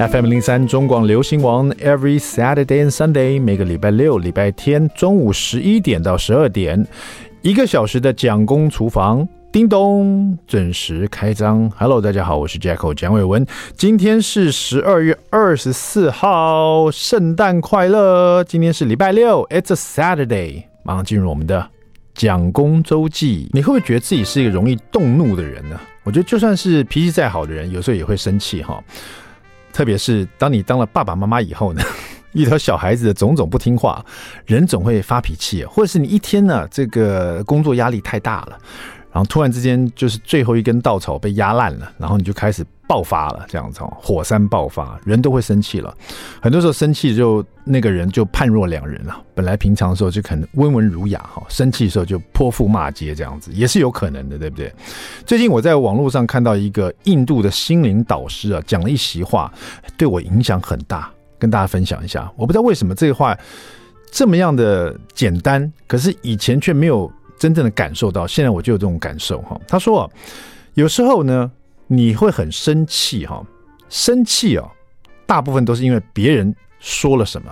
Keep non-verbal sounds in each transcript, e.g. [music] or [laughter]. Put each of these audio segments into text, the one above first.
FM 零三中广流行王，Every Saturday and Sunday，每个礼拜六、礼拜天中午十一点到十二点，一个小时的蒋公厨房，叮咚，准时开张。Hello，大家好，我是 Jacko 蒋伟文，今天是十二月二十四号，圣诞快乐！今天是礼拜六，It's a Saturday，马上进入我们的蒋公周记。你会不会觉得自己是一个容易动怒的人呢？我觉得就算是脾气再好的人，有时候也会生气哈。特别是当你当了爸爸妈妈以后呢，[laughs] 遇到小孩子的种种不听话，人总会发脾气，或者是你一天呢，这个工作压力太大了，然后突然之间就是最后一根稻草被压烂了，然后你就开始爆发了，这样子哦，火山爆发，人都会生气了。很多时候生气就那个人就判若两人了。本来平常的时候就可能温文儒雅哈，生气的时候就泼妇骂街这样子，也是有可能的，对不对？最近我在网络上看到一个印度的心灵导师啊，讲了一席话，对我影响很大，跟大家分享一下。我不知道为什么这个话这么样的简单，可是以前却没有真正的感受到，现在我就有这种感受哈。他说啊，有时候呢。你会很生气哈，生气啊，大部分都是因为别人说了什么，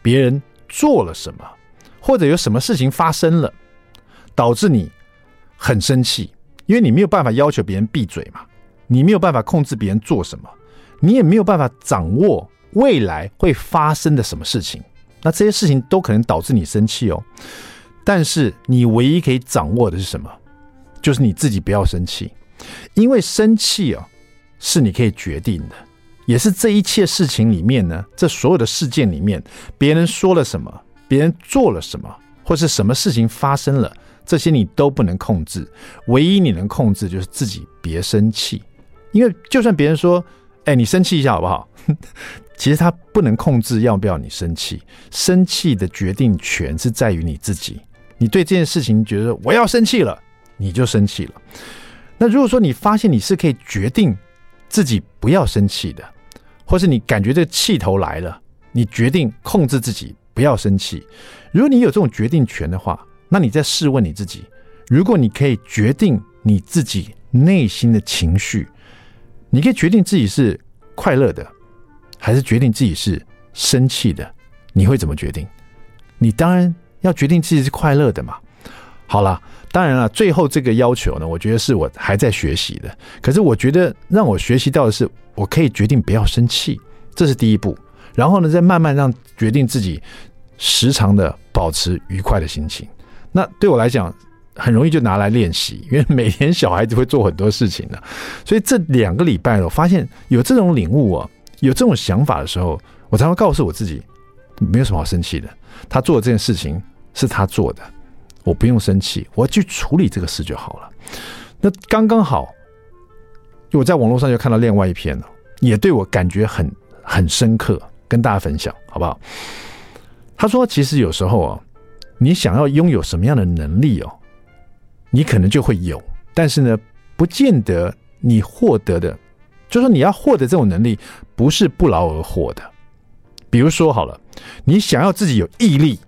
别人做了什么，或者有什么事情发生了，导致你很生气。因为你没有办法要求别人闭嘴嘛，你没有办法控制别人做什么，你也没有办法掌握未来会发生的什么事情。那这些事情都可能导致你生气哦。但是你唯一可以掌握的是什么？就是你自己不要生气。因为生气啊，是你可以决定的，也是这一切事情里面呢，这所有的事件里面，别人说了什么，别人做了什么，或是什么事情发生了，这些你都不能控制。唯一你能控制就是自己别生气。因为就算别人说，哎，你生气一下好不好？[laughs] 其实他不能控制要不要你生气，生气的决定权是在于你自己。你对这件事情觉得我要生气了，你就生气了。那如果说你发现你是可以决定自己不要生气的，或是你感觉这个气头来了，你决定控制自己不要生气。如果你有这种决定权的话，那你再试问你自己：如果你可以决定你自己内心的情绪，你可以决定自己是快乐的，还是决定自己是生气的，你会怎么决定？你当然要决定自己是快乐的嘛。好了。当然了，最后这个要求呢，我觉得是我还在学习的。可是我觉得让我学习到的是，我可以决定不要生气，这是第一步。然后呢，再慢慢让决定自己时常的保持愉快的心情。那对我来讲，很容易就拿来练习，因为每天小孩子会做很多事情的。所以这两个礼拜，我发现有这种领悟啊，有这种想法的时候，我才会告诉我自己，没有什么好生气的。他做的这件事情是他做的。我不用生气，我要去处理这个事就好了。那刚刚好，我在网络上就看到另外一篇了，也对我感觉很很深刻，跟大家分享好不好？他说，其实有时候啊，你想要拥有什么样的能力哦，你可能就会有，但是呢，不见得你获得的，就是说你要获得这种能力，不是不劳而获的。比如说好了，你想要自己有毅力，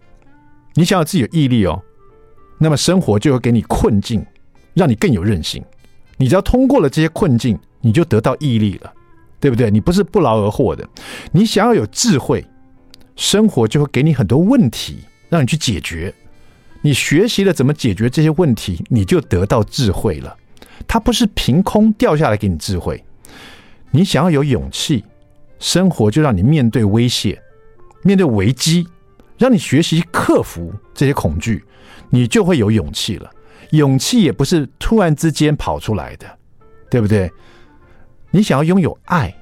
你想要自己有毅力哦。那么生活就会给你困境，让你更有韧性。你只要通过了这些困境，你就得到毅力了，对不对？你不是不劳而获的。你想要有智慧，生活就会给你很多问题让你去解决。你学习了怎么解决这些问题，你就得到智慧了。它不是凭空掉下来给你智慧。你想要有勇气，生活就让你面对威胁，面对危机，让你学习克服这些恐惧。你就会有勇气了。勇气也不是突然之间跑出来的，对不对？你想要拥有爱，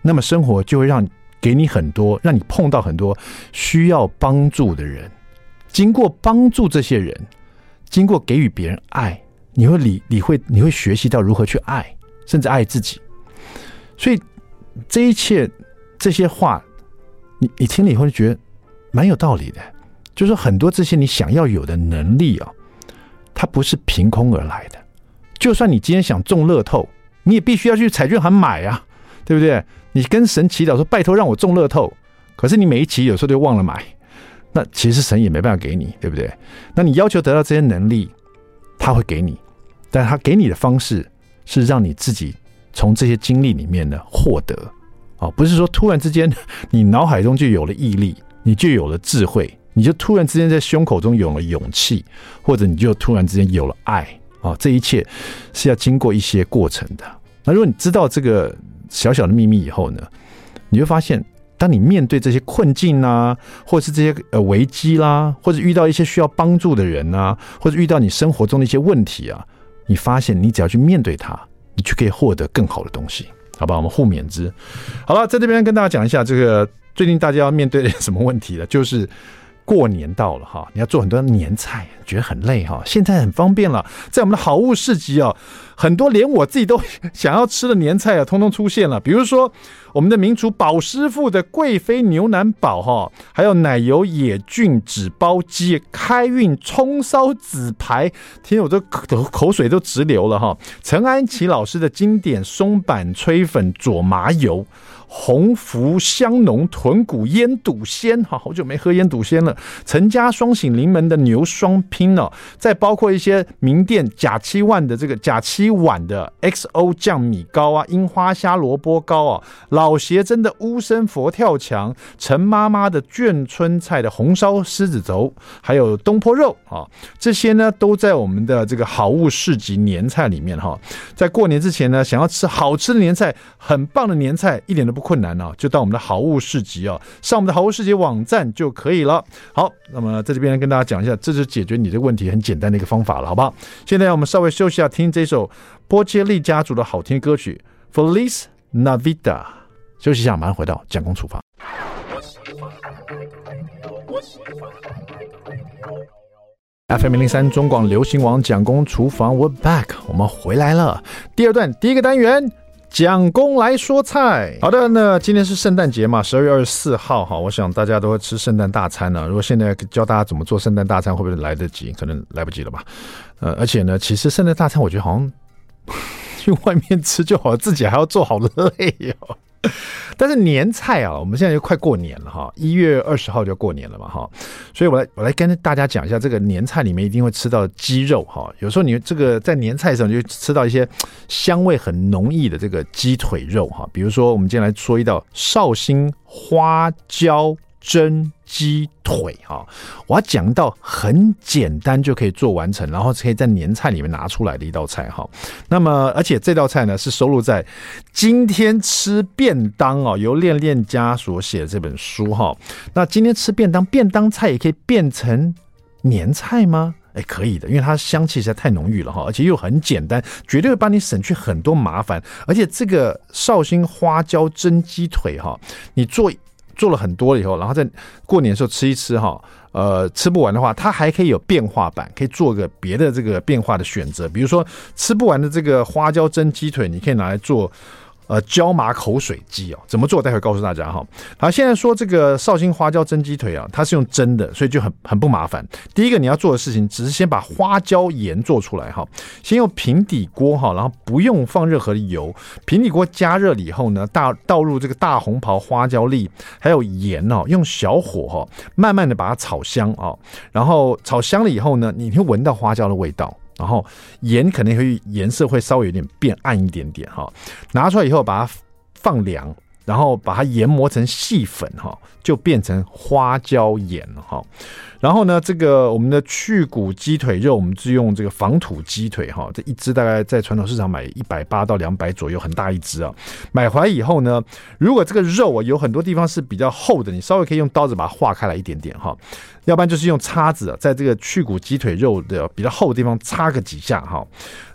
那么生活就会让给你很多，让你碰到很多需要帮助的人。经过帮助这些人，经过给予别人爱，你会理你会你会学习到如何去爱，甚至爱自己。所以这一切这些话，你你听了以后就觉得蛮有道理的。就是很多这些你想要有的能力啊，它不是凭空而来的。就算你今天想中乐透，你也必须要去彩券行买啊，对不对？你跟神祈祷说拜托让我中乐透，可是你每一期有时候就忘了买，那其实神也没办法给你，对不对？那你要求得到这些能力，他会给你，但他给你的方式是让你自己从这些经历里面呢获得，哦，不是说突然之间你脑海中就有了毅力，你就有了智慧，你就突然之间在胸口中有了勇气，或者你就突然之间有了爱啊、这一切是要经过一些过程的。那如果你知道这个小小的秘密以后呢，你会发现，当你面对这些困境啊，或者是这些呃危机啦，或者遇到一些需要帮助的人啊，或者遇到你生活中的一些问题啊，你发现你只要去面对它，你就可以获得更好的东西。好吧，我们互勉之。好了，在这边跟大家讲一下，这个最近大家要面对什么问题了？[laughs] 就是过年到了哈，你要做很多年菜，觉得很累哈。现在很方便了，在我们的好物市集啊，很多连我自己都想要吃的年菜啊，通通出现了。比如说。我们的名厨宝师傅的贵妃牛腩煲哈，还有奶油野菌纸包鸡、开运葱烧紫排，听我这口口水都直流了哈。陈安琪老师的经典松板炊粉佐麻油。鸿福香浓豚骨腌笃鲜，哈，好久没喝腌笃鲜了。陈家双喜临门的牛双拼哦，再包括一些名店甲七万的这个甲七碗的 XO 酱米糕啊，樱花虾萝卜糕啊，老协真的乌参佛跳墙，陈妈妈的眷村菜的红烧狮子头，还有东坡肉啊，这些呢都在我们的这个好物市集年菜里面哈。在过年之前呢，想要吃好吃的年菜，很棒的年菜，一点都不。不困难啊，就到我们的好物市集啊，上我们的好物市集网站就可以了。好，那么在这边跟大家讲一下，这是解决你的问题很简单的一个方法了，好不好？现在我们稍微休息一下，听这首波切利家族的好听歌曲《，FELIZNAVIDA》。休息一下，马上回到蒋公厨房。FM 零零三中广流行网蒋公厨房，We back，我们回来了。第二段第一个单元。蒋公来说菜，好的，那今天是圣诞节嘛，十二月二十四号哈，我想大家都会吃圣诞大餐呢。如果现在教大家怎么做圣诞大餐，会不会来得及？可能来不及了吧。呃，而且呢，其实圣诞大餐我觉得好像 [laughs] 去外面吃就好，自己还要做好累哟、[laughs] 但是年菜啊，我们现在就快过年了哈，一月二十号就要过年了嘛哈，所以我来我来跟大家讲一下这个年菜里面一定会吃到鸡肉哈，有时候你这个在年菜上就吃到一些香味很浓郁的这个鸡腿肉哈，比如说我们今天来说一道绍兴花椒蒸鸡腿哈，我要讲到很简单就可以做完成，然后可以在年菜里面拿出来的一道菜哈。那么，而且这道菜呢是收录在《今天吃便当》哦，由恋恋家所写的这本书哈。那今天吃便当，便当菜也可以变成年菜吗？哎，可以的，因为它香气实在太浓郁了哈，而且又很简单，绝对会帮你省去很多麻烦。而且这个绍兴花椒蒸鸡腿哈，你做。做了很多了以后，然后在过年的时候吃一吃哈，呃，吃不完的话，它还可以有变化版，可以做个别的这个变化的选择，比如说吃不完的这个花椒蒸鸡腿，你可以拿来做。呃，椒麻口水鸡哦，怎么做？待会告诉大家哈。好，现在说这个绍兴花椒蒸鸡腿啊，它是用蒸的，所以就很很不麻烦。第一个你要做的事情，只是先把花椒盐做出来哈。先用平底锅哈，然后不用放任何的油。平底锅加热了以后呢，大倒入这个大红袍花椒粒，还有盐哦，用小火哈，慢慢的把它炒香啊。然后炒香了以后呢，你会闻到花椒的味道。然后盐可能会颜色会稍微有点变暗一点点哈，拿出来以后把它放凉，然后把它研磨成细粉哈，就变成花椒盐哈。然后呢，这个我们的去骨鸡腿肉，我们是用这个仿土鸡腿哈，这一只大概在传统市场买一百八到两百左右，很大一只啊。买回来以后呢，如果这个肉啊有很多地方是比较厚的，你稍微可以用刀子把它划开来一点点哈，要不然就是用叉子啊，在这个去骨鸡腿肉的比较厚的地方插个几下哈，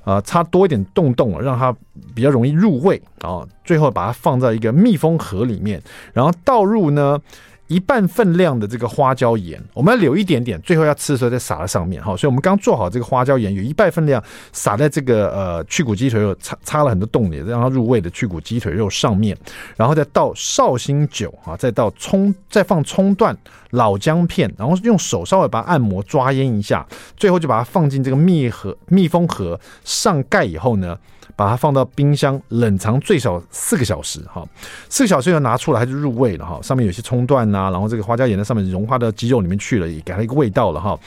呃，插多一点洞洞，让它比较容易入味啊。最后把它放在一个密封盒里面，然后倒入呢。一半分量的这个花椒盐，我们要留一点点，最后要吃的时候再撒在上面哈。所以，我们刚做好这个花椒盐，有一半分量撒在这个呃去骨鸡腿肉插插了很多洞里，让它入味的去骨鸡腿肉上面，然后再倒绍兴酒啊，再倒葱，再放葱段、老姜片，然后用手稍微把它按摩抓腌一下，最后就把它放进这个密盒密封盒上盖以后呢。把它放到冰箱冷藏最少四个小时，哈，四个小时以后拿出来它就入味了，哈。上面有些葱段呐，然后这个花椒盐在上面融化到鸡肉里面去了，也给它一个味道了，哈。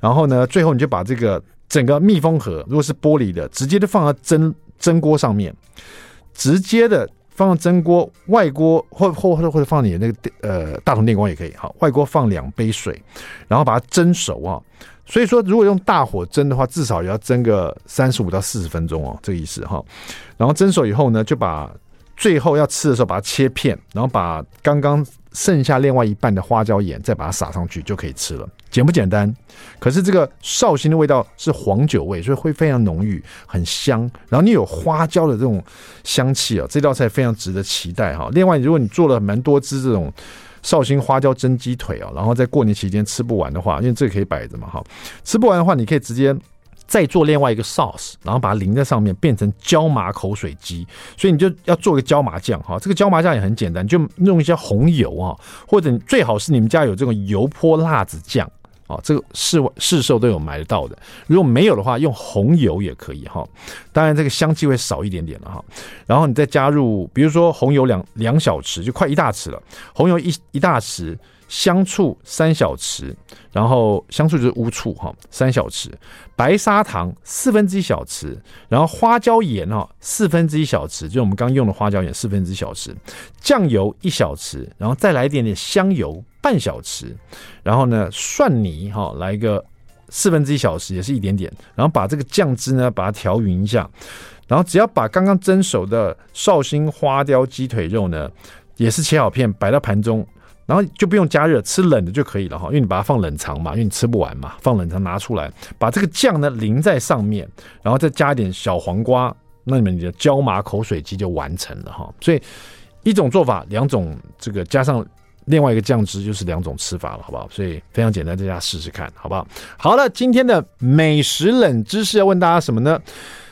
然后呢，最后你就把这个整个密封盒，如果是玻璃的，直接就放到蒸蒸锅上面，直接的放上蒸锅，外锅或或或者放你的那个呃大铜电锅也可以。好，外锅放两杯水，然后把它蒸熟啊。所以说，如果用大火蒸的话，至少也要蒸个三十五到四十分钟哦，这个意思哈。然后蒸熟以后呢，就把最后要吃的时候把它切片，然后把刚刚剩下另外一半的花椒盐再把它撒上去就可以吃了。简不简单？可是这个绍兴的味道是黄酒味，所以会非常浓郁，很香。然后你有花椒的这种香气啊，这道菜非常值得期待哈。另外，如果你做了蛮多只这种。绍兴花椒蒸鸡腿啊，然后在过年期间吃不完的话，因为这个可以摆着嘛，哈，吃不完的话，你可以直接再做另外一个 sauce，然后把它淋在上面，变成椒麻口水鸡。所以你就要做个椒麻酱哈，这个椒麻酱也很简单，就用一些红油啊，或者最好是你们家有这种油泼辣子酱。啊，这个市市售都有买得到的。如果没有的话，用红油也可以哈。当然，这个香气会少一点点了哈。然后你再加入，比如说红油两两小匙，就快一大匙了。红油一一大匙，香醋三小匙，然后香醋就是乌醋哈，三小匙。白砂糖四分之一小匙，然后花椒盐哈四分之一小匙，就我们刚用的花椒盐四分之一小匙。酱油一小匙，然后再来一点点香油。半小匙，然后呢，蒜泥哈，来一个四分之一小匙，也是一点点，然后把这个酱汁呢，把它调匀一下，然后只要把刚刚蒸熟的绍兴花雕鸡腿肉呢，也是切好片，摆到盘中，然后就不用加热，吃冷的就可以了哈，因为你把它放冷藏嘛，因为你吃不完嘛，放冷藏拿出来，把这个酱呢淋在上面，然后再加一点小黄瓜，那你们你的椒麻口水鸡就完成了哈。所以一种做法，两种这个加上。另外一个酱汁就是两种吃法了，好不好？所以非常简单，大家试试看，好不好？好了，今天的美食冷知识要问大家什么呢？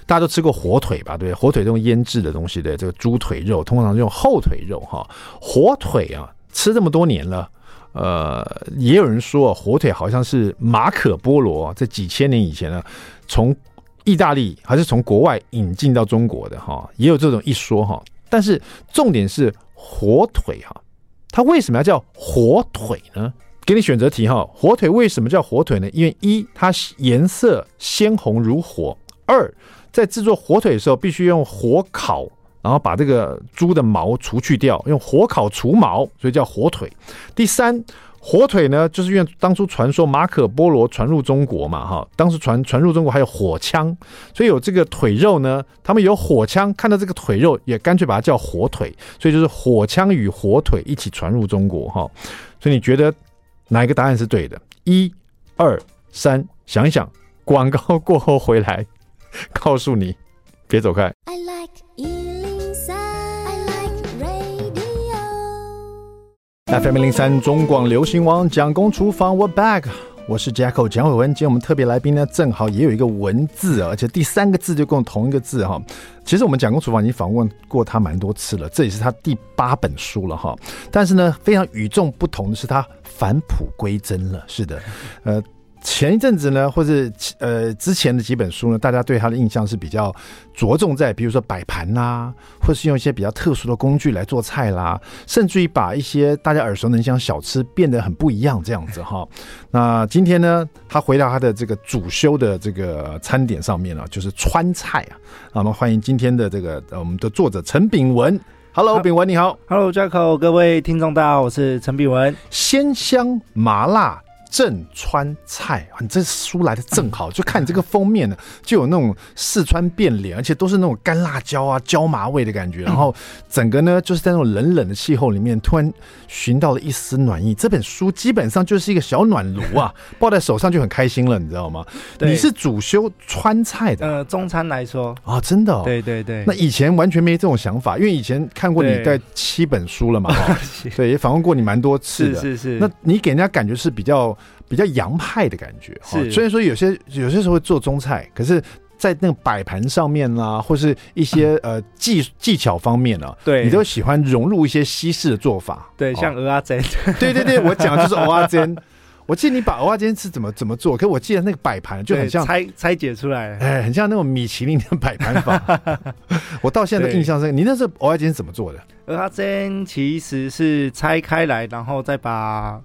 大家都吃过火腿吧？对，火腿这种腌制的东西的这个猪腿肉，通常用后腿肉哈。火腿啊，吃这么多年了，呃，也有人说火腿好像是马可波罗在几千年以前呢，从意大利还是从国外引进到中国的哈，也有这种一说哈。但是重点是火腿哈。它为什么要叫火腿呢？给你选择题哈，火腿为什么叫火腿呢？因为一，它颜色鲜红如火；二，在制作火腿的时候必须用火烤，然后把这个猪的毛除去掉，用火烤除毛，所以叫火腿。第三。火腿呢，就是因为当初传说马可波罗传入中国嘛，哈，当时传传入中国还有火枪，所以有这个腿肉呢，他们有火枪，看到这个腿肉也干脆把它叫火腿，所以就是火枪与火腿一起传入中国，哈。所以你觉得哪一个答案是对的？一、二、三，想一想，广告过后回来告诉你，别走开。I like FM 零三中广流行王蒋公厨房，We're back，我是 Jacko 蒋伟文。今天我们特别来宾呢，正好也有一个文字，而且第三个字就跟我同一个字哈。其实我们蒋公厨房已经访问过他蛮多次了，这也是他第八本书了哈。但是呢，非常与众不同的是，他返璞归真了。是的，呃。前一阵子呢，或是呃之前的几本书呢，大家对他的印象是比较着重在，比如说摆盘啦，或是用一些比较特殊的工具来做菜啦，甚至于把一些大家耳熟能详小吃变得很不一样这样子哈。那今天呢，他回到他的这个主修的这个餐点上面了，就是川菜啊。那我们欢迎今天的这个我们的作者陈炳文。Hello，炳文你好。Hello，Jacko，各位听众大家好，我是陈炳文。鲜香麻辣。正川菜，你这书来的正好，就看你这个封面呢，就有那种四川变脸，而且都是那种干辣椒啊、椒麻味的感觉。然后整个呢，就是在那种冷冷的气候里面，突然寻到了一丝暖意。这本书基本上就是一个小暖炉啊，[laughs] 抱在手上就很开心了，你知道吗？你是主修川菜的，呃，中餐来说啊，真的，哦，对对对。那以前完全没这种想法，因为以前看过你带七本书了嘛，[laughs] 对，也访问过你蛮多次的，是是是。那你给人家感觉是比较。比较洋派的感觉，是虽然说有些有些时候会做中菜，可是，在那个摆盘上面啦，或是一些 [laughs] 呃技技巧方面呢，对你都喜欢融入一些西式的做法，对，像蚵仔煎，[laughs] 对对对，我讲的就是蚵仔煎。[laughs] 我记得你把蚵仔煎是怎么怎么做，可是我记得那个摆盘就很像拆拆解出来，哎，很像那种米其林的摆盘法。我到现在的印象是，你那时候蚵仔煎是怎么做的？蚵仔煎其实是拆开来，然后再把。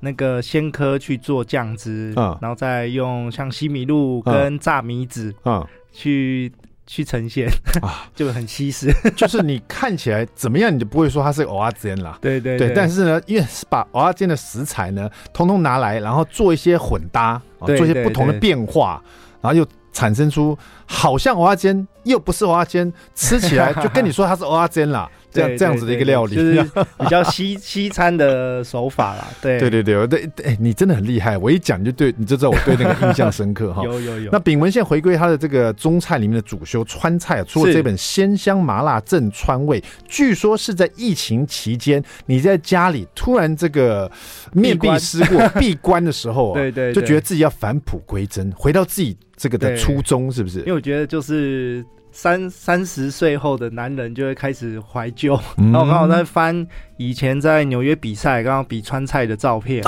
那个鲜科去做酱汁，嗯，然后再用像西米露跟炸米纸，嗯，去去呈现啊，[laughs] 就很西式。[laughs] 就是你看起来怎么样，你就不会说它是蚵仔煎啦。[laughs] 对对对，但是呢，因为是把蚵仔煎的食材呢，通通拿来，然后做一些混搭，做一些不同的变化，然后又产生出好像蚵仔煎，又不是蚵仔煎，吃起来就跟你说它是蚵仔煎啦。这样这样子的一个料理，就是 [laughs] 比较西西餐的手法啦。对对对对对，哎，你真的很厉害！我一讲你就对，你就知道我对那个印象深刻 [laughs] 哈。有有有。那炳文现在回归他的这个中菜里面的主修川菜，出了这本《鲜香麻辣正川味》，据说是在疫情期间，你在家里突然这个面壁思过、闭关的时候啊，[laughs] 对对，就觉得自己要返璞归真，回到自己这个的初衷，是不是？因为我觉得就是。三三十岁后的男人就会开始怀旧，然后我刚好在翻以前在纽约比赛，刚好比川菜的照片，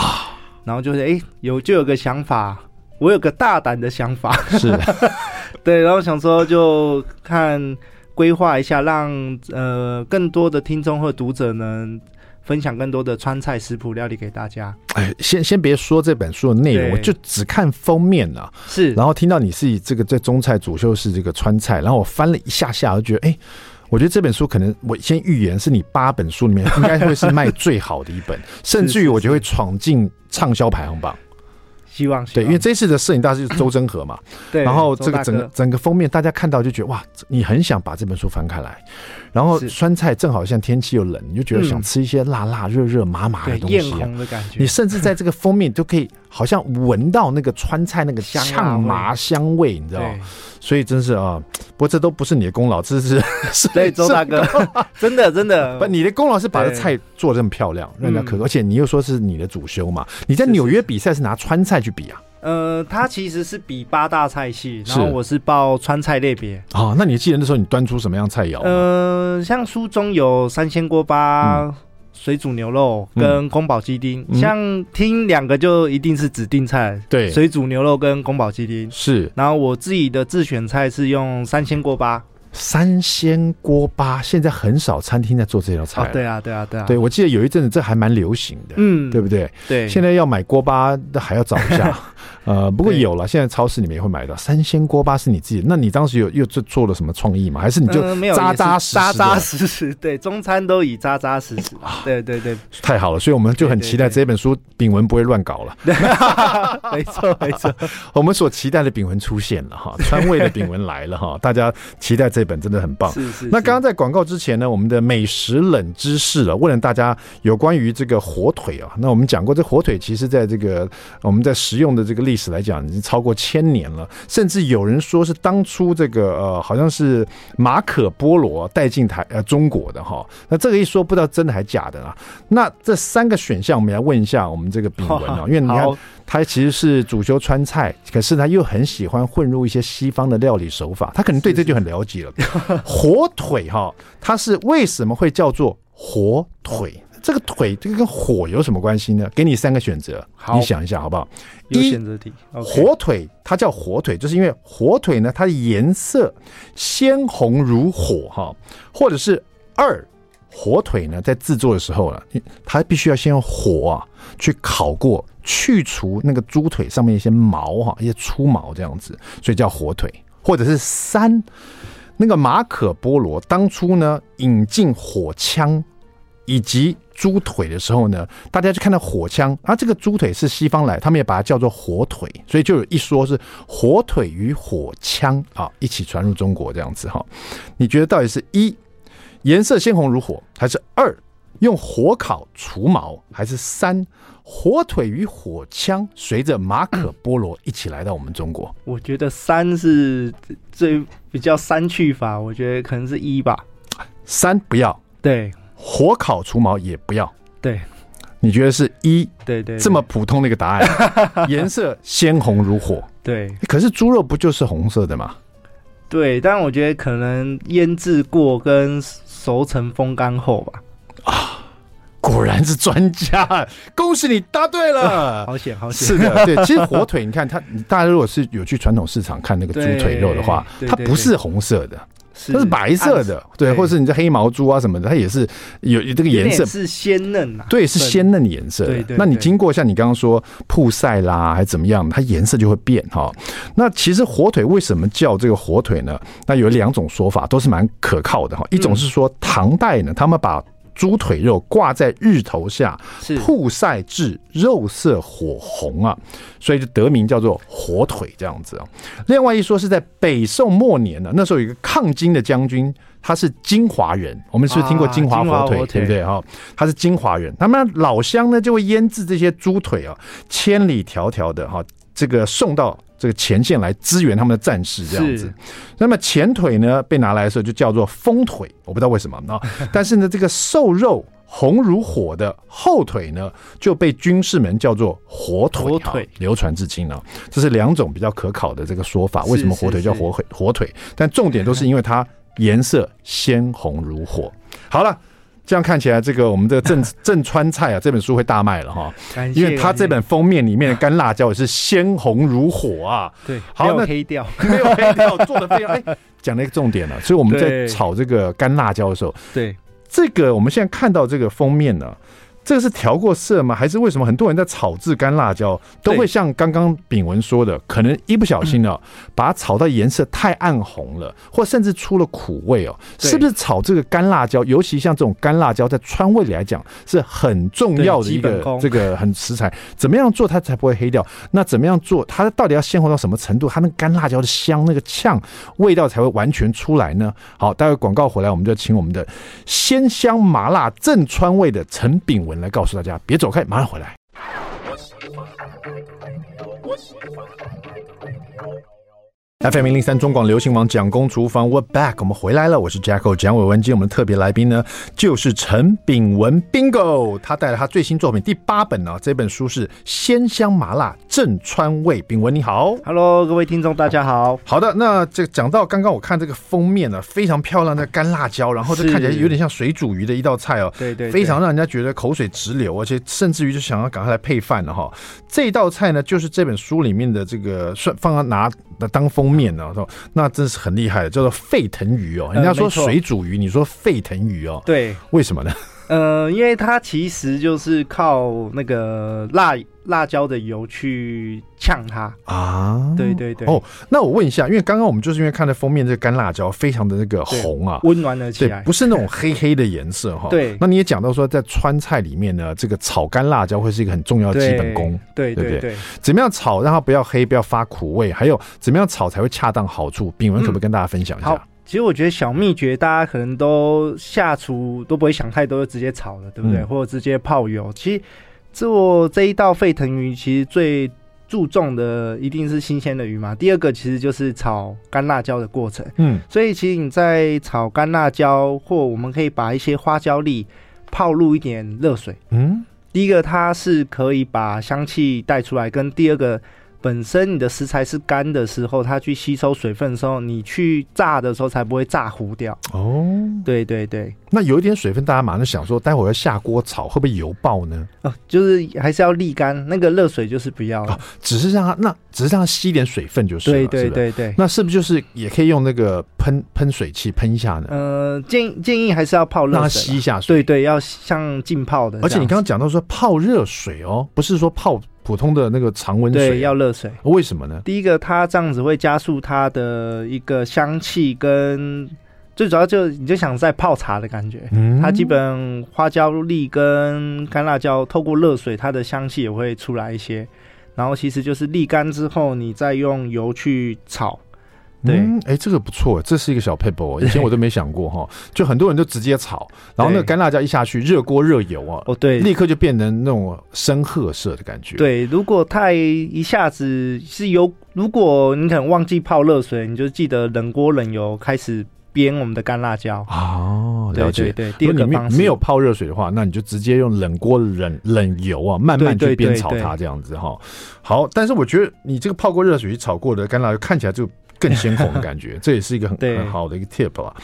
然后就是哎、欸，有就有个想法，我有个大胆的想法，是，[laughs] 对，然后想说就看规划一下，让呃更多的听众或读者能。分享更多的川菜食谱料理给大家。哎，先先别说这本书的内容，我就只看封面啊。是，然后听到你是以这个在中菜主修是这个川菜，然后我翻了一下下，我就觉得，哎，我觉得这本书可能我先预言是你八本书里面应该会是卖最好的一本，[laughs] 甚至于我觉得会闯进畅销排行榜。希望，对，因为这次的摄影大师就是周真和嘛，对，然后这个整个整个封面大家看到就觉得哇，你很想把这本书翻开来，然后酸菜正好像天气又冷，你就觉得想吃一些辣辣热热麻麻的东西，艳红的感觉。你甚至在这个封面都可以好像闻到那个川菜那个呛麻香味，你知道吗？所以真是啊，不过这都不是你的功劳，这是是 [laughs] 对周大哥，真的真的。不，你的功劳是把这菜做得这么漂亮，让人家可，而且你又说是你的主修嘛，你在纽约比赛是拿川菜去比啊？呃，它其实是比八大菜系，然后我是报川菜类别。啊，那你记得那时候你端出什么样菜肴？呃，像书中有三鲜锅巴。水煮牛肉跟宫保鸡丁，嗯、像听两个就一定是指定菜。对，水煮牛肉跟宫保鸡丁是。然后我自己的自选菜是用三鲜锅巴。三鲜锅巴现在很少餐厅在做这道菜。对啊，对啊，对啊。对，我记得有一阵子这还蛮流行的，嗯，对不对？对。现在要买锅巴都还要找一下。[laughs] 呃，不过有了，现在超市里面也会买到三鲜锅巴，是你自己？那你当时有又做做了什么创意吗？还是你就扎扎实实、扎扎实实？[laughs] 对，中餐都以扎扎实实。对对对，太好了，所以我们就很期待这本书，炳文不会乱搞了。[laughs] 没错没错，我们所期待的炳文出现了哈，川味的炳文来了哈，大家期待这本真的很棒。是是。那刚刚在广告之前呢，我们的美食冷知识了，问了大家有关于这个火腿啊，那我们讲过，这火腿其实在这个我们在食用的这个历史来讲，已经超过千年了。甚至有人说是当初这个呃，好像是马可波罗带进台呃中国的哈。那这个一说，不知道真的还假的啊？那这三个选项，我们来问一下我们这个炳文啊，因为你看他其实是主修川菜，可是他又很喜欢混入一些西方的料理手法，他可能对这就很了解了。[laughs] 火腿哈，它是为什么会叫做火腿？这个腿，这个跟火有什么关系呢？给你三个选择，你想一下好不好？一选择题，火腿它叫火腿，就是因为火腿呢，它的颜色鲜红如火哈，或者是二火腿呢，在制作的时候呢，它必须要先用火啊去烤过，去除那个猪腿上面一些毛哈，一些粗毛这样子，所以叫火腿，或者是三那个马可波罗当初呢引进火枪。以及猪腿的时候呢，大家就看到火枪啊，这个猪腿是西方来，他们也把它叫做火腿，所以就有一说是火腿与火枪啊一起传入中国这样子哈。你觉得到底是一颜色鲜红如火，还是二用火烤除毛，还是三火腿与火枪随着马可波罗一起来到我们中国？我觉得三是最比较三去法，我觉得可能是一吧。三不要对。火烤除毛也不要，对，你觉得是一？对对，这么普通的一个答案，[laughs] 颜色鲜红如火，对。可是猪肉不就是红色的吗？对，但我觉得可能腌制过跟熟成风干后吧。啊，果然是专家，恭喜你答对了，[laughs] 好险好险。是的，对，其实火腿，你看它，大家如果是有去传统市场看那个猪腿肉的话，它不是红色的。它是白色的，对，或者是你这黑毛猪啊什么的，它也是有有这个颜色是鲜嫩啊，对，是鲜嫩颜色。对，对对。那你经过像你刚刚说曝晒啦，还是怎么样，它颜色就会变哈。那其实火腿为什么叫这个火腿呢？那有两种说法，都是蛮可靠的哈。一种是说唐代呢，他们把猪腿肉挂在日头下，曝晒至肉色火红啊，所以就得名叫做火腿这样子啊。另外一说是在北宋末年呢，那时候有一个抗金的将军，他是金华人，我们是不是听过金华火腿，对不对哈？他是金华人，他们老乡呢就会腌制这些猪腿啊，千里迢迢的哈，这个送到。这个前线来支援他们的战士，这样子。那么前腿呢，被拿来的时候就叫做风腿，我不知道为什么啊。[laughs] 但是呢，这个瘦肉红如火的后腿呢，就被军士们叫做火腿，火腿流传至今啊。这是两种比较可考的这个说法。为什么火腿叫火腿？火腿？但重点都是因为它颜色鲜红如火。好了。这样看起来，这个我们这个正 [laughs] 正川菜啊，这本书会大卖了哈，因为它这本封面里面的干辣椒也是鲜红如火啊。对，好，没有黑掉，[laughs] 没有黑掉，做的非常 [laughs] 哎，讲了一个重点了。所以我们在炒这个干辣椒的时候，对这个我们现在看到这个封面呢。这个是调过色吗？还是为什么很多人在炒制干辣椒都会像刚刚炳文说的，可能一不小心哦，把它炒到颜色太暗红了，或甚至出了苦味哦？是不是炒这个干辣椒，尤其像这种干辣椒，在川味里来讲是很重要的一个这个很食材？怎么样做它才不会黑掉？那怎么样做它到底要鲜活到什么程度？它那干辣椒的香那个呛味道才会完全出来呢？好，待会广告回来，我们就请我们的鲜香麻辣正川味的陈炳文。来告诉大家，别走开，马上回来。FM 零零三中广流行网蒋公厨房，We're back，我们回来了，我是 Jacko 蒋伟文。今天我们的特别来宾呢，就是陈炳文 Bingo，他带来他最新作品第八本呢，这本书是鲜香麻辣正川味。炳文你好，Hello，各位听众大家好。好的，那这讲到刚刚我看这个封面呢，非常漂亮的干辣椒，然后这看起来有点像水煮鱼的一道菜哦，对对，非常让人家觉得口水直流，而且甚至于就想要赶快来配饭了哈。这道菜呢，就是这本书里面的这个算放到拿当封面呢，那真是很厉害的，叫做沸腾鱼哦。人家说水煮鱼，你说沸腾鱼哦，对，为什么呢？呃，因为它其实就是靠那个辣辣椒的油去呛它啊。对对对。哦，那我问一下，因为刚刚我们就是因为看到封面，这个干辣椒非常的那个红啊，温暖了起来，不是那种黑黑的颜色哈。[laughs] 对。那你也讲到说，在川菜里面呢，这个炒干辣椒会是一个很重要的基本功。对对对，对。怎么样炒让它不要黑，不要发苦味？还有怎么样炒才会恰当好处？炳文可不可以跟大家分享一下？嗯其实我觉得小秘诀，大家可能都下厨都不会想太多，就直接炒了，对不对？嗯、或者直接泡油。其实做这一道沸腾鱼，其实最注重的一定是新鲜的鱼嘛。第二个其实就是炒干辣椒的过程。嗯，所以其实你在炒干辣椒，或我们可以把一些花椒粒泡入一点热水。嗯，第一个它是可以把香气带出来，跟第二个。本身你的食材是干的时候，它去吸收水分的时候，你去炸的时候才不会炸糊掉。哦，对对对。那有一点水分，大家马上想说，待会儿要下锅炒，会不会油爆呢？哦，就是还是要沥干，那个热水就是不要了，哦，只是让它那只是让它吸点水分就是了。对对对对。那是不是就是也可以用那个喷喷水器喷一下呢？呃，建议建议还是要泡热水，让它吸一下水。对对，要像浸泡的。而且你刚刚讲到说泡热水哦，不是说泡。普通的那个常温水，对，要热水。为什么呢？第一个，它这样子会加速它的一个香气，跟最主要就你就想在泡茶的感觉。嗯，它基本花椒粒跟干辣椒透过热水，它的香气也会出来一些。然后其实就是沥干之后，你再用油去炒。对，哎、欸，这个不错，这是一个小撇步，以前我都没想过哈。就很多人都直接炒，然后那个干辣椒一下去，热锅热油啊，哦对，立刻就变成那种深褐色的感觉。对，如果太一下子是油，如果你可能忘记泡热水，你就记得冷锅冷油开始煸我们的干辣椒。哦，了解。对，对，对，第二个方式，没有泡热水的话，那你就直接用冷锅冷冷油啊，慢慢去煸炒它这样子哈。好，但是我觉得你这个泡过热水去炒过的干辣椒看起来就。更鲜红的感觉，[laughs] 这也是一个很很好的一个 tip 啊。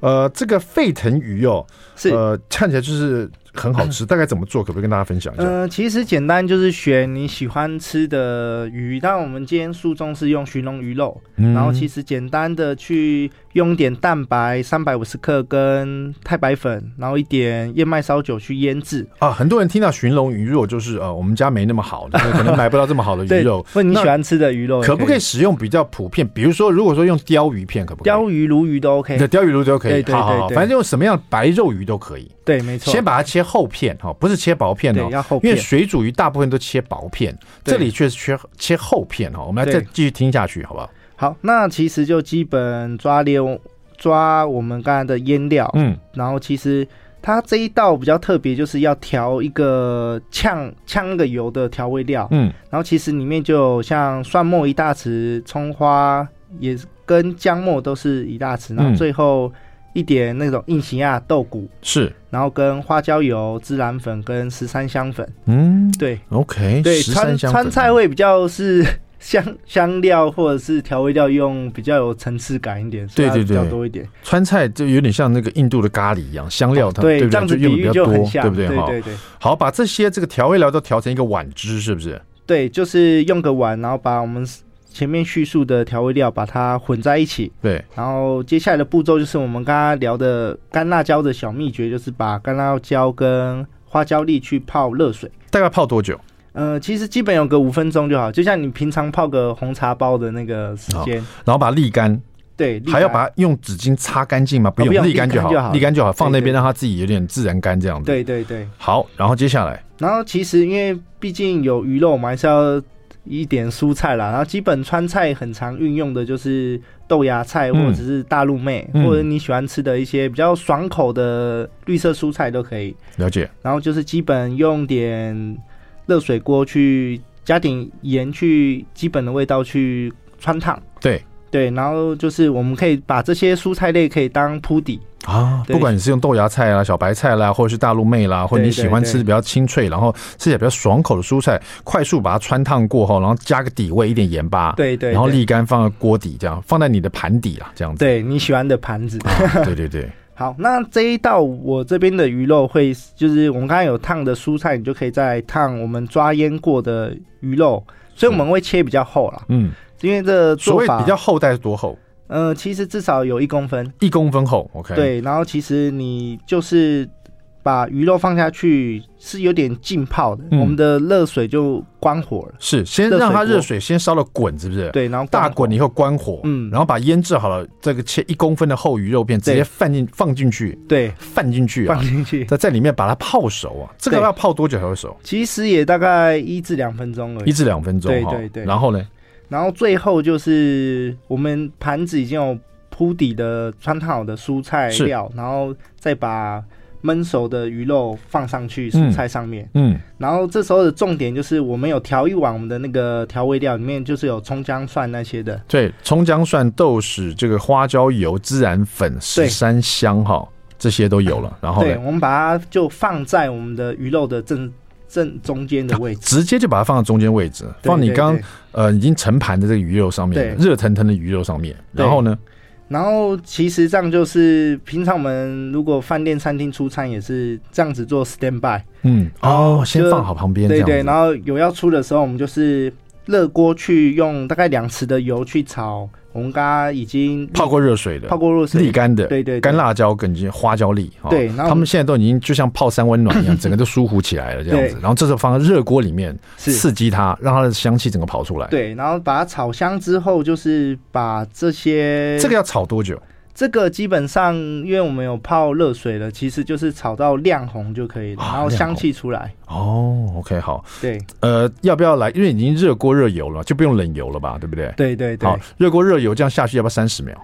呃，这个沸腾鱼哦，是呃看起来就是很好吃，[laughs] 大概怎么做？可不可以跟大家分享一下？呃，其实简单，就是选你喜欢吃的鱼。但我们今天书中是用寻龙鱼肉，嗯、然后其实简单的去用一点蛋白三百五十克跟太白粉，然后一点燕麦烧酒去腌制。啊，很多人听到寻龙鱼肉就是呃，我们家没那么好的，[laughs] 可能买不到这么好的鱼肉。问你喜欢吃的鱼肉可，可不可以使用比较普遍？比如说，如果说用鲷鱼片，可不可以？鲷鱼、鲈鱼都 OK。对，鲷鱼、鲈鱼都可以。对对对，对，好好好，反正用什么样的白肉鱼都可以。对，没错。先把它切厚片哈，不是切薄片哦，要厚片。因为水煮鱼大部分都切薄片，这里却是切切厚片哈。我们来再继续听下去，好不好？好，那其实就基本抓料，抓我们刚才的腌料，嗯，然后其实它这一道比较特别，就是要调一个呛呛那个油的调味料，嗯，然后其实里面就有像蒜末一大匙，葱花也跟姜末都是一大匙，然后最后。一点那种硬形亚豆鼓是，然后跟花椒油、孜然粉跟十三香粉，嗯，对，OK，对，川川菜会比较是香 [laughs] 香料或者是调味料用比较有层次感一点，对对对，比较多一点。川菜就有点像那个印度的咖喱一样，香料它、哦、对，对，这样子比喻就很像，对不对？对对对。好，把这些这个调味料都调成一个碗汁，是不是？对，就是用个碗，然后把我们。前面叙述的调味料把它混在一起，对，然后接下来的步骤就是我们刚刚聊的干辣椒的小秘诀，就是把干辣椒跟花椒粒去泡热水，大概泡多久？呃，其实基本有个五分钟就好，就像你平常泡个红茶包的那个时间，然后把它沥干，对，还要把它用纸巾擦干净吗？不用，沥干就好，沥干就好，放那边让它自己有点自然干这样子。对对对，好，然后接下来，然后其实因为毕竟有鱼肉，我们还是要。一点蔬菜啦，然后基本川菜很常运用的就是豆芽菜或者是大陆妹，嗯、或者你喜欢吃的一些比较爽口的绿色蔬菜都可以。了解。然后就是基本用点热水锅去加点盐，去基本的味道去穿烫。对。对，然后就是我们可以把这些蔬菜类可以当铺底啊，不管你是用豆芽菜啦、小白菜啦，或者是大陆妹啦，或者你喜欢吃比较清脆，然后吃起来比较爽口的蔬菜，快速把它穿烫过后，然后加个底味，一点盐巴，对对，然后沥干放在锅底，这样放在你的盘底啊，这样子，对你喜欢的盘子，对 [laughs] 对对。[laughs] 好，那这一道我这边的鱼肉会就是我们刚才有烫的蔬菜，你就可以再烫我们抓腌过的鱼肉，所以我们会切比较厚啦。嗯。因为这做法所谓比较厚，大概是多厚？呃，其实至少有一公分，一公分厚。OK，对。然后其实你就是把鱼肉放下去，是有点浸泡的。嗯、我们的热水就关火了，是先让它热水先烧了滚，是不是？对，然后大滚以后关火，嗯，然后把腌制好了这个切一公分的厚鱼肉片直接放进放进去，对，放进去，放进去，在在里面把它泡熟啊。这个要泡多久才会熟？其实也大概一至两分钟而已，一至两分钟。对对对。然后呢？然后最后就是我们盘子已经有铺底的穿烫好的蔬菜料，然后再把焖熟的鱼肉放上去蔬菜上面。嗯，然后这时候的重点就是我们有调一碗我们的那个调味料，里面就是有葱姜蒜那些的。对，葱姜蒜、豆豉、这个花椒油、孜然粉、十三香哈，这些都有了。然后对，我们把它就放在我们的鱼肉的正。正中间的位置，直接就把它放到中间位置，放你刚呃已经盛盘的这个鱼肉上面，热腾腾的鱼肉上面。然后呢，然后其实这样就是平常我们如果饭店餐厅出餐也是这样子做 stand by，嗯，哦，先放好旁边，对对，然后有要出的时候，我们就是热锅去用大概两匙的油去炒。我们刚刚已经泡过热水的，泡过热水沥干的，对对，干辣椒跟花椒粒，对，然后他们现在都已经就像泡三温暖一样，[laughs] 整个都舒服起来了这样子。然后这时候放在热锅里面，刺激它，让它的香气整个跑出来。对，然后把它炒香之后，就是把这些这个要炒多久？这个基本上，因为我们有泡热水了，其实就是炒到亮红就可以了，然后香气出来。哦，OK，好。对，呃，要不要来？因为已经热锅热油了，就不用冷油了吧？对不对？对对对。好，热锅热油这样下去要不要三十秒？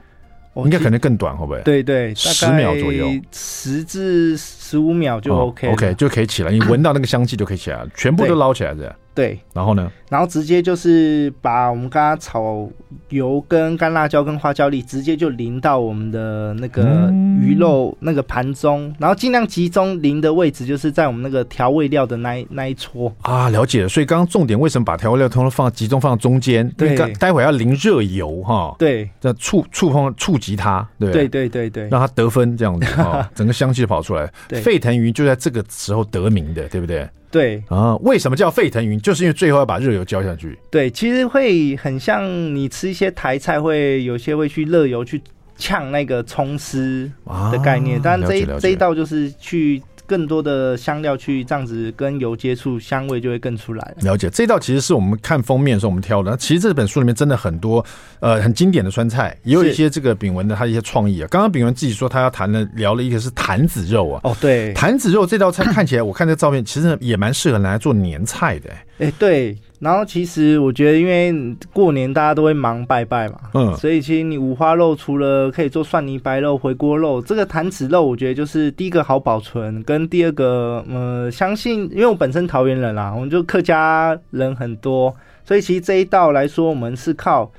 应该可能更短，会不会？对对，十秒左右，十至十五秒就 OK。OK，就可以起来，你闻到那个香气就可以起来了，全部都捞起来，这样。对。然后呢？然后直接就是把我们刚刚炒油跟干辣椒跟花椒粒直接就淋到我们的那个鱼肉那个盘中，然后尽量集中淋的位置就是在我们那个调味料的那一那一撮啊。了解了，所以刚刚重点为什么把调味料通通放集中放在中间？对，待会要淋热油哈。对，这触触碰触及它，对对对对对，让它得分这样子哈，[laughs] 整个香气就跑出来。沸腾鱼就在这个时候得名的，对不对？对啊，为什么叫沸腾云？就是因为最后要把热油浇下去。对，其实会很像你吃一些台菜，会有些会去热油去呛那个葱丝的概念。当然、啊，这一这一道就是去。更多的香料去这样子跟油接触，香味就会更出来了。了解，这道其实是我们看封面的时候我们挑的。其实这本书里面真的很多呃很经典的川菜，也有一些这个炳文的他一些创意啊。刚刚炳文自己说他要谈的聊了一个是坛子肉啊。哦，对，坛子肉这道菜看起来，我看这照片其实也蛮适合拿来做年菜的。哎、欸，对。然后其实我觉得，因为过年大家都会忙拜拜嘛，嗯，所以其实你五花肉除了可以做蒜泥白肉、回锅肉，这个坛子肉，我觉得就是第一个好保存，跟第二个，呃，相信因为我本身桃园人啦，我们就客家人很多，所以其实这一道来说，我们是靠。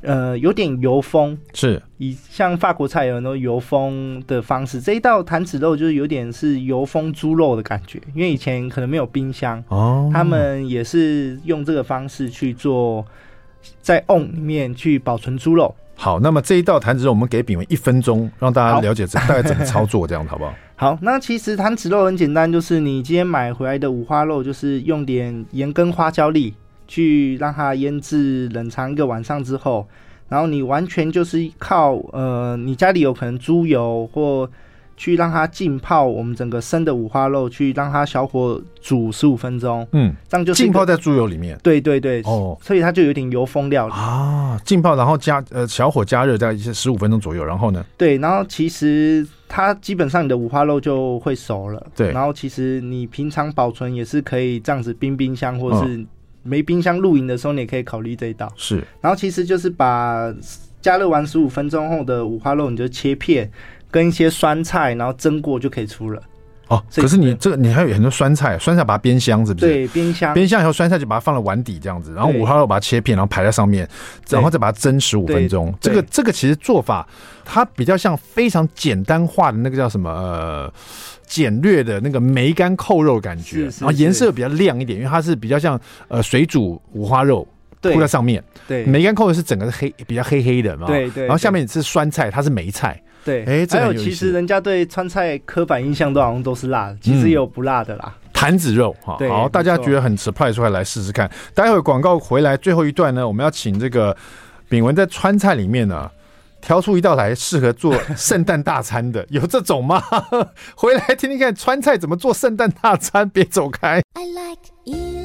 呃，有点油封，是以像法国菜有很多油封的方式，这一道坛子肉就是有点是油封猪肉的感觉，因为以前可能没有冰箱哦，他们也是用这个方式去做，在瓮里面去保存猪肉。好，那么这一道坛子肉，我们给炳文一分钟，让大家了解这大概怎么操作，这样好不好？[laughs] 好，那其实坛子肉很简单，就是你今天买回来的五花肉，就是用点盐跟花椒粒。去让它腌制冷藏一个晚上之后，然后你完全就是靠呃，你家里有可能猪油或去让它浸泡我们整个生的五花肉，去让它小火煮十五分钟，嗯，这样就是浸泡在猪油里面，对对对，哦，所以它就有点油封料啊，浸泡然后加呃小火加热在一些十五分钟左右，然后呢，对，然后其实它基本上你的五花肉就会熟了，对，然后其实你平常保存也是可以这样子冰冰箱或者是。没冰箱露营的时候，你也可以考虑这一道。是，然后其实就是把加热完十五分钟后的五花肉，你就切片，跟一些酸菜，然后蒸过就可以出了。哦，可是你这个你还有很多酸菜，酸菜把它煸香是不是？对，煸香。煸香以后，酸菜就把它放在碗底这样子，然后五花肉把它切片，然后排在上面，然后再把它蒸十五分钟。这个这个其实做法，它比较像非常简单化的那个叫什么呃。简略的那个梅干扣肉感觉，然后颜色比较亮一点，因为它是比较像呃水煮五花肉铺在上面。对，梅干扣肉是整个是黑，比较黑黑的嘛。对对。然后下面是酸菜，它是梅菜。对，哎，还有其实人家对川菜刻板印象都好像都是辣的，其实也有不辣的啦。坛子肉哈，好，大家觉得很 surprise，出来来试试看。待会广告回来最后一段呢，我们要请这个炳文在川菜里面呢。挑出一道来适合做圣诞大餐的，有这种吗？[laughs] 回来听听看川菜怎么做圣诞大餐，别走开。I like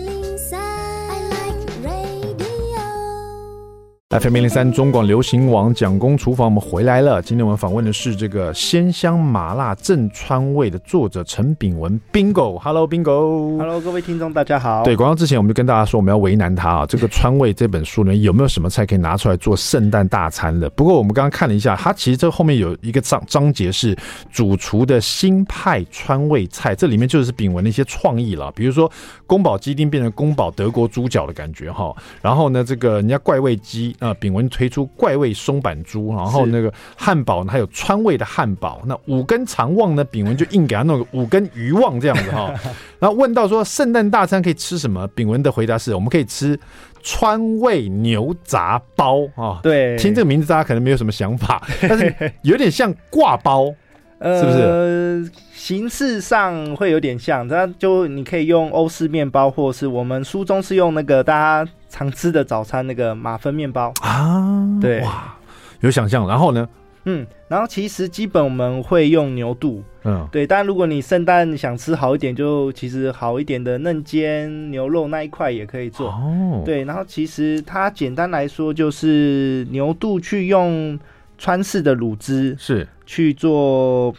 FM 零零三中广流行网蒋公厨房，我们回来了。今天我们访问的是这个鲜香麻辣正川味的作者陈炳文 Bingo。Hello Bingo。Hello，。各位听众，大家好。对，广告之前我们就跟大家说，我们要为难他啊。这个川味这本书呢，有没有什么菜可以拿出来做圣诞大餐的？不过我们刚刚看了一下，它其实这后面有一个章章节是主厨的新派川味菜，这里面就是炳文的一些创意了。比如说宫保鸡丁变成宫保德国猪脚的感觉哈，然后呢，这个人家怪味鸡。啊，炳文推出怪味松板猪，然后那个汉堡呢，还有川味的汉堡。那五根肠旺呢，炳文就硬给他弄个五根鱼旺这样子哈。[laughs] 然后问到说圣诞大餐可以吃什么，炳文的回答是我们可以吃川味牛杂包啊。对，听这个名字大家可能没有什么想法，[laughs] 但是有点像挂包，是不是？呃，形式上会有点像，那就你可以用欧式面包，或是我们书中是用那个大家。常吃的早餐那个马芬面包啊，对，哇，有想象。然后呢，嗯，然后其实基本我们会用牛肚，嗯，对。但如果你圣诞想吃好一点，就其实好一点的嫩煎牛肉那一块也可以做哦。对，然后其实它简单来说就是牛肚去用川式的卤汁是去做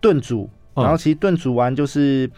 炖煮，然后其实炖煮完就是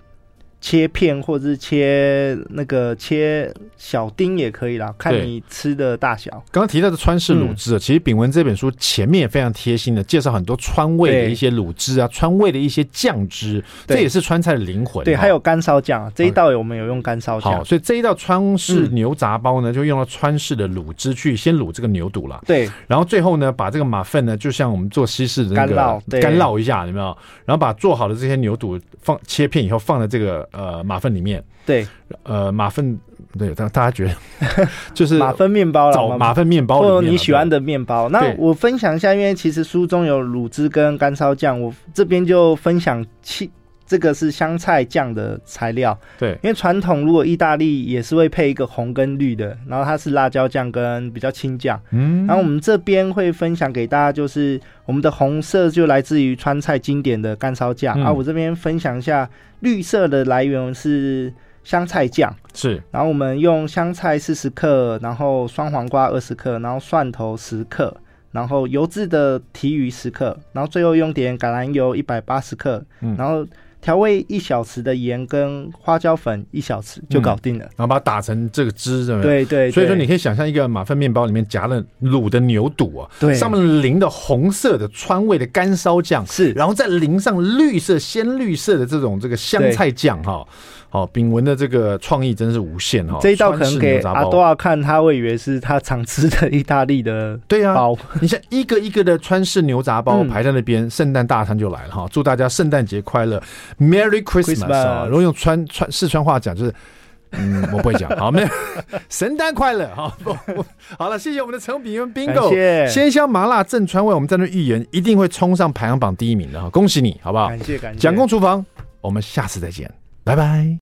切片或者是切那个切小丁也可以啦，看你吃的大小。刚刚提到的川式卤汁啊，嗯、其实炳文这本书前面也非常贴心的介绍很多川味的一些卤汁啊，川味的一些酱汁，这也是川菜的灵魂。对，还有干烧酱，这一道我们有用干烧酱。好，所以这一道川式牛杂包呢，就用了川式的卤汁去先卤这个牛肚了。对，然后最后呢，把这个马粪呢，就像我们做西式的那个干烙一下，有没有？然后把做好的这些牛肚放切片以后，放在这个呃马粪里面。对，呃，马粪，对，大大家觉得 [laughs] 就是马粪面包了，找马粪面包，或者你喜欢的面包。那我分享一下，因为其实书中有卤汁跟干烧酱，我这边就分享七。这个是香菜酱的材料，对，因为传统如果意大利也是会配一个红跟绿的，然后它是辣椒酱跟比较青酱，嗯，然后我们这边会分享给大家，就是我们的红色就来自于川菜经典的干烧酱，嗯、啊，我这边分享一下绿色的来源是香菜酱，是，然后我们用香菜四十克，然后酸黄瓜二十克，然后蒜头十克，然后油渍的提鱼十克，然后最后用点橄榄油一百八十克，嗯，然后。调味一小匙的盐跟花椒粉一小匙就搞定了，嗯，然后把它打成这个汁，对不对？对对。所以说你可以想象一个马粪面包里面夹了卤的牛肚啊，对，上面淋的红色的川味的干烧酱是，然后再淋上绿色鲜绿色的这种这个香菜酱哈。哦，秉文的这个创意真是无限哈！这一道可能给阿多亚看，他会以为是他常吃的意大利的对呀包。[laughs] 你像一个一个的川式牛杂包排在那边，圣诞大餐就来了哈！祝大家圣诞节快乐，Merry Christmas 啊！如果用川川四川话讲，就是嗯，我不会讲，好没有？圣诞快乐哈！[laughs] 好了，谢谢我们的成品文 Bingo，鲜香麻辣正川味，我们在那预言一定会冲上排行榜第一名的哈！恭喜你，好不好？感谢感谢。蒋公厨房，我们下次再见，拜拜。